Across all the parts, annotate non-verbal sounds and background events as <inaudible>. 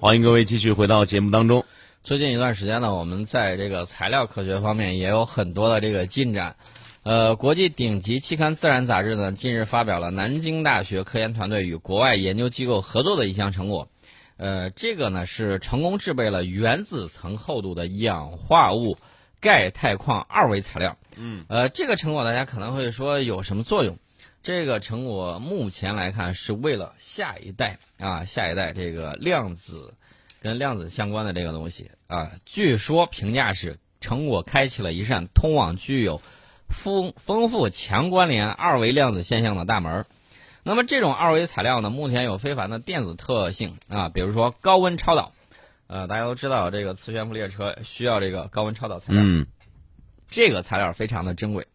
欢迎各位继续回到节目当中。最近一段时间呢，我们在这个材料科学方面也有很多的这个进展。呃，国际顶级期刊《自然》杂志呢，近日发表了南京大学科研团队与国外研究机构合作的一项成果。呃，这个呢是成功制备了原子层厚度的氧化物钙钛矿二维材料。嗯，呃，这个成果大家可能会说有什么作用？这个成果目前来看是为了下一代啊，下一代这个量子跟量子相关的这个东西啊，据说评价是成果开启了一扇通往具有丰丰富强关联二维量子现象的大门。那么这种二维材料呢，目前有非凡的电子特性啊，比如说高温超导。呃，大家都知道这个磁悬浮列车需要这个高温超导材料，嗯，这个材料非常的珍贵。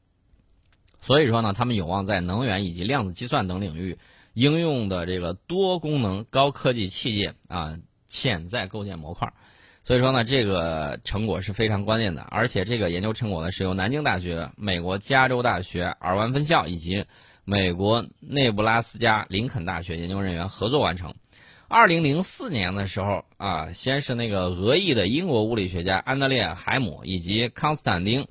所以说呢，他们有望在能源以及量子计算等领域应用的这个多功能高科技器件啊，潜在构建模块。所以说呢，这个成果是非常关键的。而且这个研究成果呢，是由南京大学、美国加州大学尔湾分校以及美国内布拉斯加林肯大学研究人员合作完成。二零零四年的时候啊，先是那个俄裔的英国物理学家安德烈海姆以及康斯坦丁。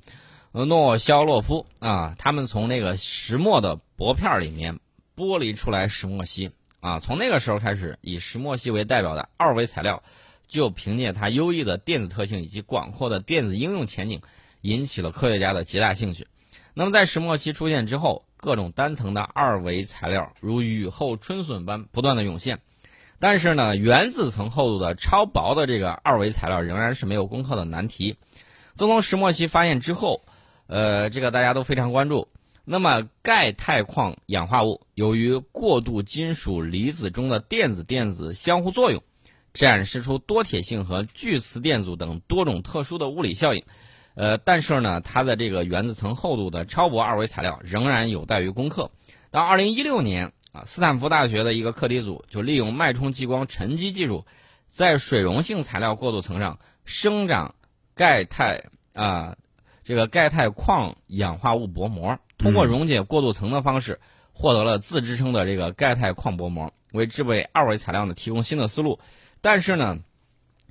诺肖洛夫啊，他们从那个石墨的薄片里面剥离出来石墨烯啊，从那个时候开始，以石墨烯为代表的二维材料，就凭借它优异的电子特性以及广阔的电子应用前景，引起了科学家的极大兴趣。那么在石墨烯出现之后，各种单层的二维材料如雨后春笋般不断的涌现，但是呢，原子层厚度的超薄的这个二维材料仍然是没有攻克的难题。自从石墨烯发现之后。呃，这个大家都非常关注。那么，钙钛矿氧化物由于过渡金属离子中的电子电子相互作用，展示出多铁性和聚磁电阻等多种特殊的物理效应。呃，但是呢，它的这个原子层厚度的超薄二维材料仍然有待于攻克。到二零一六年啊，斯坦福大学的一个课题组就利用脉冲激光沉积技术，在水溶性材料过渡层上生长钙钛啊。这个钙钛矿氧化物薄膜，通过溶解过渡层的方式，获得了自支撑的这个钙钛矿薄膜，为制备二维材料呢提供新的思路。但是呢，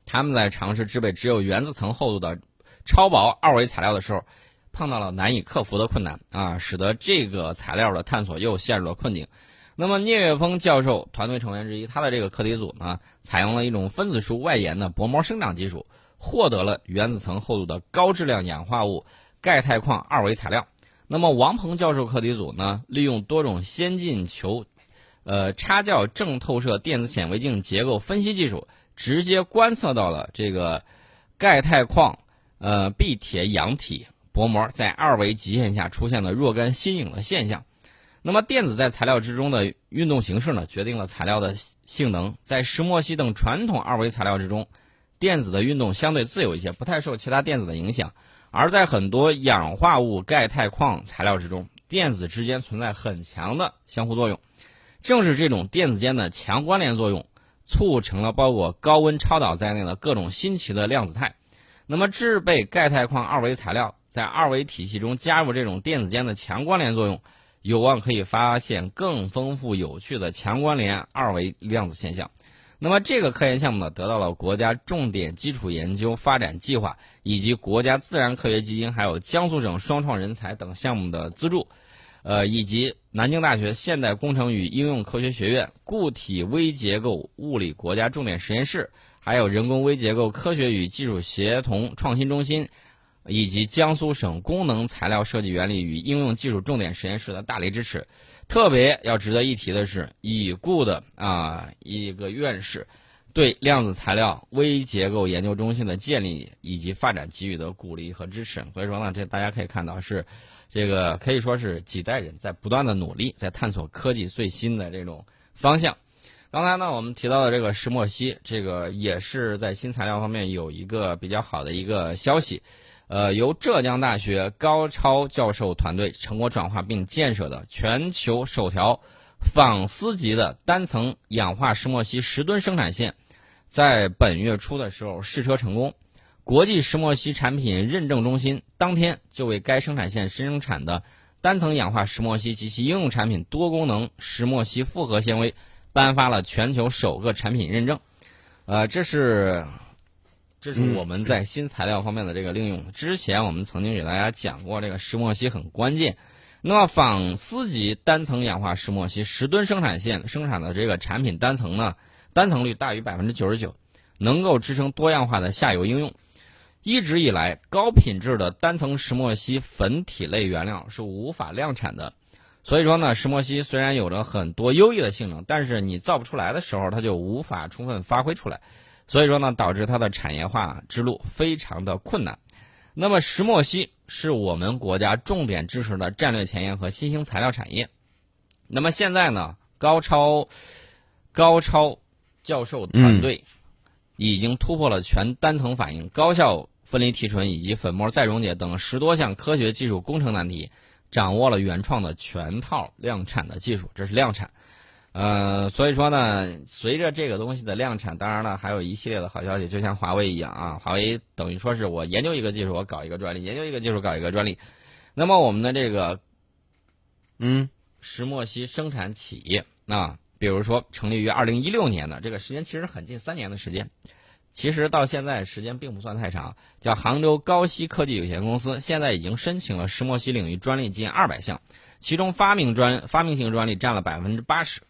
他们在尝试制备只有原子层厚度的超薄二维材料的时候，碰到了难以克服的困难啊，使得这个材料的探索又陷入了困境。那么聂岳峰教授团队成员之一，他的这个课题组呢，采用了一种分子束外延的薄膜生长技术。获得了原子层厚度的高质量氧化物钙钛矿二维材料。那么王鹏教授课题组呢，利用多种先进球，呃插教正透射电子显微镜结构分析技术，直接观测到了这个钙钛矿呃壁铁氧体薄膜在二维极限下出现了若干新颖的现象。那么电子在材料之中的运动形式呢，决定了材料的性能。在石墨烯等传统二维材料之中。电子的运动相对自由一些，不太受其他电子的影响。而在很多氧化物钙钛矿材料之中，电子之间存在很强的相互作用。正是这种电子间的强关联作用，促成了包括高温超导在内的各种新奇的量子态。那么，制备钙钛矿二维材料，在二维体系中加入这种电子间的强关联作用，有望可以发现更丰富有趣的强关联二维量子现象。那么这个科研项目呢，得到了国家重点基础研究发展计划以及国家自然科学基金，还有江苏省双创人才等项目的资助，呃，以及南京大学现代工程与应用科学学院固体微结构物理国家重点实验室，还有人工微结构科学与技术协同创新中心，以及江苏省功能材料设计原理与应用技术重点实验室的大力支持。特别要值得一提的是，已故的啊一个院士，对量子材料微结构研究中心的建立以及发展给予的鼓励和支持。所以说呢，这大家可以看到是，这个可以说是几代人在不断的努力，在探索科技最新的这种方向。刚才呢，我们提到的这个石墨烯，这个也是在新材料方面有一个比较好的一个消息。呃，由浙江大学高超教授团队成果转化并建设的全球首条纺丝级的单层氧化石墨烯十吨生产线，在本月初的时候试车成功。国际石墨烯产品认证中心当天就为该生产线生产的单层氧化石墨烯及其应用产品多功能石墨烯复合纤维颁发了全球首个产品认证。呃，这是这是嗯我们在新材料方面的这个应用。之前我们曾经给大家讲过，这个石墨烯很关键。那么仿丝级单层氧化石墨烯十吨生产线生产的这个产品单层呢，单层率大于百分之九十九，能够支撑多样化的下游应用。一直以来，高品质的单层石墨烯粉体类原料是无法量产的。所以说呢，石墨烯虽然有着很多优异的性能，但是你造不出来的时候，它就无法充分发挥出来。所以说呢，导致它的产业化之路非常的困难。那么石墨烯是我们国家重点支持的战略前沿和新兴材料产业。那么现在呢，高超高超教授团队已经突破了全单层反应、高效分离提纯以及粉末再溶解等十多项科学技术工程难题，掌握了原创的全套量产的技术，这是量产。呃，所以说呢，随着这个东西的量产，当然了，还有一系列的好消息，就像华为一样啊，华为等于说是我研究一个技术，我搞一个专利，研究一个技术搞一个专利。那么我们的这个嗯石墨烯生产企业啊，比如说成立于二零一六年的，这个时间其实很近，三年的时间。其实到现在时间并不算太长，叫杭州高希科技有限公司，现在已经申请了石墨烯领域专利近二百项，其中发明专发明型专利占了百分之八十。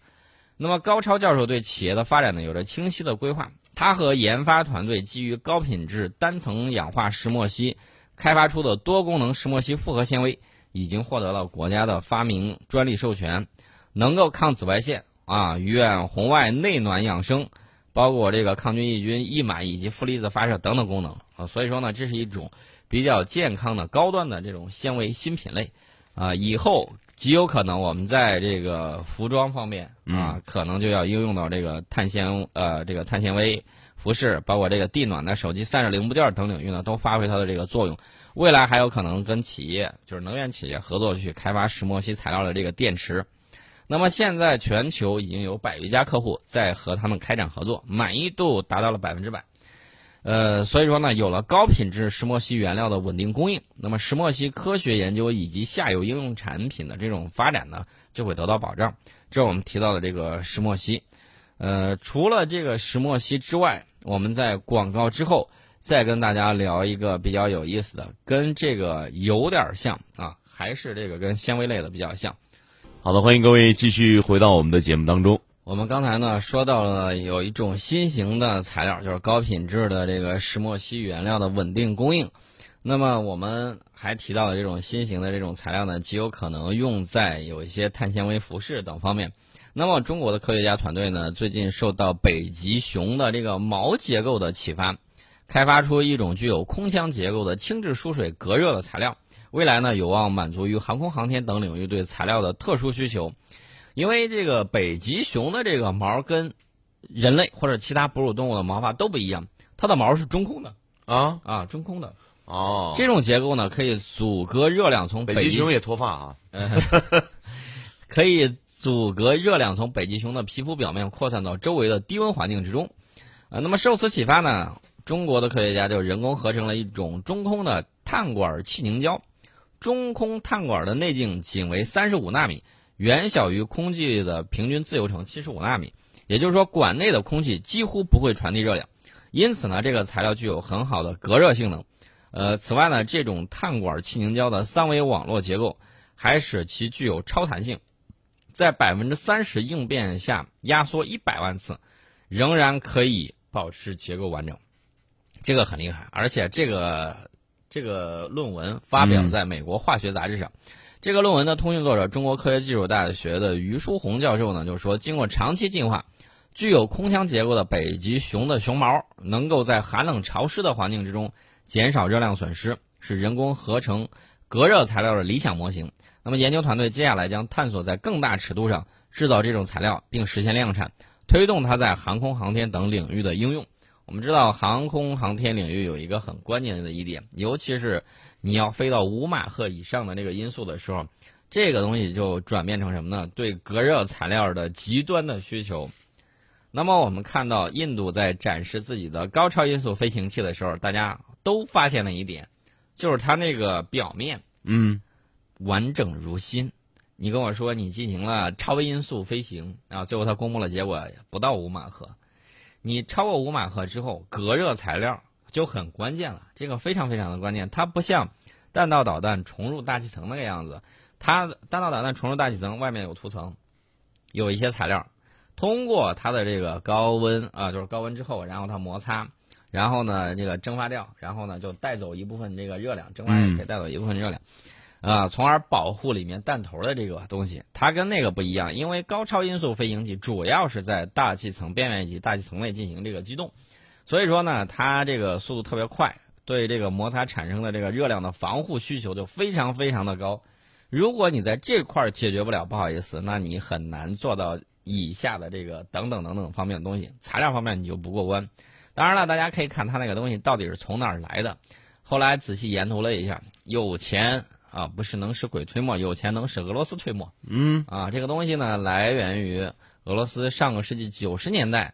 那么高超教授对企业的发展呢有着清晰的规划，他和研发团队基于高品质单层氧化石墨烯开发出的多功能石墨烯复合纤维，已经获得了国家的发明专利授权，能够抗紫外线啊、远红外内暖养生。包括这个抗菌抑菌、抑螨以及负离子发射等等功能啊，所以说呢，这是一种比较健康的高端的这种纤维新品类啊，以后极有可能我们在这个服装方面啊，可能就要应用到这个碳纤呃这个碳纤维服饰，包括这个地暖的手机散热零部件等领域呢，都发挥它的这个作用。未来还有可能跟企业就是能源企业合作去开发石墨烯材料的这个电池。那么现在全球已经有百余家客户在和他们开展合作，满意度达到了百分之百。呃，所以说呢，有了高品质石墨烯原料的稳定供应，那么石墨烯科学研究以及下游应用产品的这种发展呢，就会得到保障。这是我们提到的这个石墨烯。呃，除了这个石墨烯之外，我们在广告之后再跟大家聊一个比较有意思的，跟这个有点像啊，还是这个跟纤维类的比较像。好的，欢迎各位继续回到我们的节目当中。我们刚才呢说到了有一种新型的材料，就是高品质的这个石墨烯原料的稳定供应。那么我们还提到了这种新型的这种材料呢，极有可能用在有一些碳纤维服饰等方面。那么中国的科学家团队呢，最近受到北极熊的这个毛结构的启发，开发出一种具有空腔结构的轻质疏水隔热的材料。未来呢，有望满足于航空航天等领域对材料的特殊需求。因为这个北极熊的这个毛跟人类或者其他哺乳动物的毛发都不一样，它的毛是中空的啊啊，中空的。哦，这种结构呢，可以阻隔热量从极北极熊也脱发啊。<laughs> 可以阻隔热量从北极熊的皮肤表面扩散到周围的低温环境之中。呃，那么受此启发呢，中国的科学家就人工合成了一种中空的碳管气凝胶。中空碳管的内径仅为三十五纳米，远小于空气的平均自由程七十五纳米。也就是说，管内的空气几乎不会传递热量，因此呢，这个材料具有很好的隔热性能。呃，此外呢，这种碳管气凝胶的三维网络结构还使其具有超弹性，在百分之三十应变下压缩一百万次，仍然可以保持结构完整。这个很厉害，而且这个这个论文发表在美国化学杂志上。这个论文的通讯作者，中国科学技术大学的于书红教授呢，就说，经过长期进化，具有空腔结构的北极熊的熊毛能够在寒冷潮湿的环境之中减少热量损失，是人工合成隔热材料的理想模型。那么，研究团队接下来将探索在更大尺度上制造这种材料，并实现量产，推动它在航空航天等领域的应用。我们知道，航空航天领域有一个很关键的一点，尤其是你要飞到五马赫以上的那个音速的时候，这个东西就转变成什么呢？对隔热材料的极端的需求。那么，我们看到印度在展示自己的高超音速飞行器的时候，大家都发现了一点，就是它那个表面嗯，完整如新。你跟我说你进行了超音速飞行啊，最后它公布了结果不到五马赫。你超过五马赫之后，隔热材料就很关键了，这个非常非常的关键。它不像弹道导弹重入大气层那个样子，它弹道导弹重入大气层，外面有涂层，有一些材料，通过它的这个高温啊，就是高温之后，然后它摩擦，然后呢这个蒸发掉，然后呢就带走一部分这个热量，蒸发也可以带走一部分热量。啊，从而保护里面弹头的这个东西，它跟那个不一样，因为高超音速飞行器主要是在大气层边缘以及大气层内进行这个机动，所以说呢，它这个速度特别快，对这个摩擦产生的这个热量的防护需求就非常非常的高。如果你在这块解决不了，不好意思，那你很难做到以下的这个等等等等方面的东西，材料方面你就不过关。当然了，大家可以看它那个东西到底是从哪儿来的，后来仔细研读了一下，有钱。啊，不是能使鬼推磨，有钱能使俄罗斯推磨。嗯，啊，这个东西呢，来源于俄罗斯上个世纪九十年代，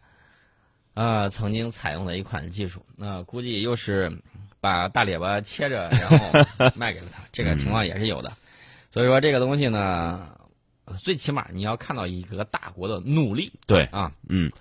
呃，曾经采用的一款技术。那估计又是把大列巴切着，然后 <laughs> 卖给了他，这个情况也是有的。所以说，这个东西呢，最起码你要看到一个大国的努力。对啊，嗯。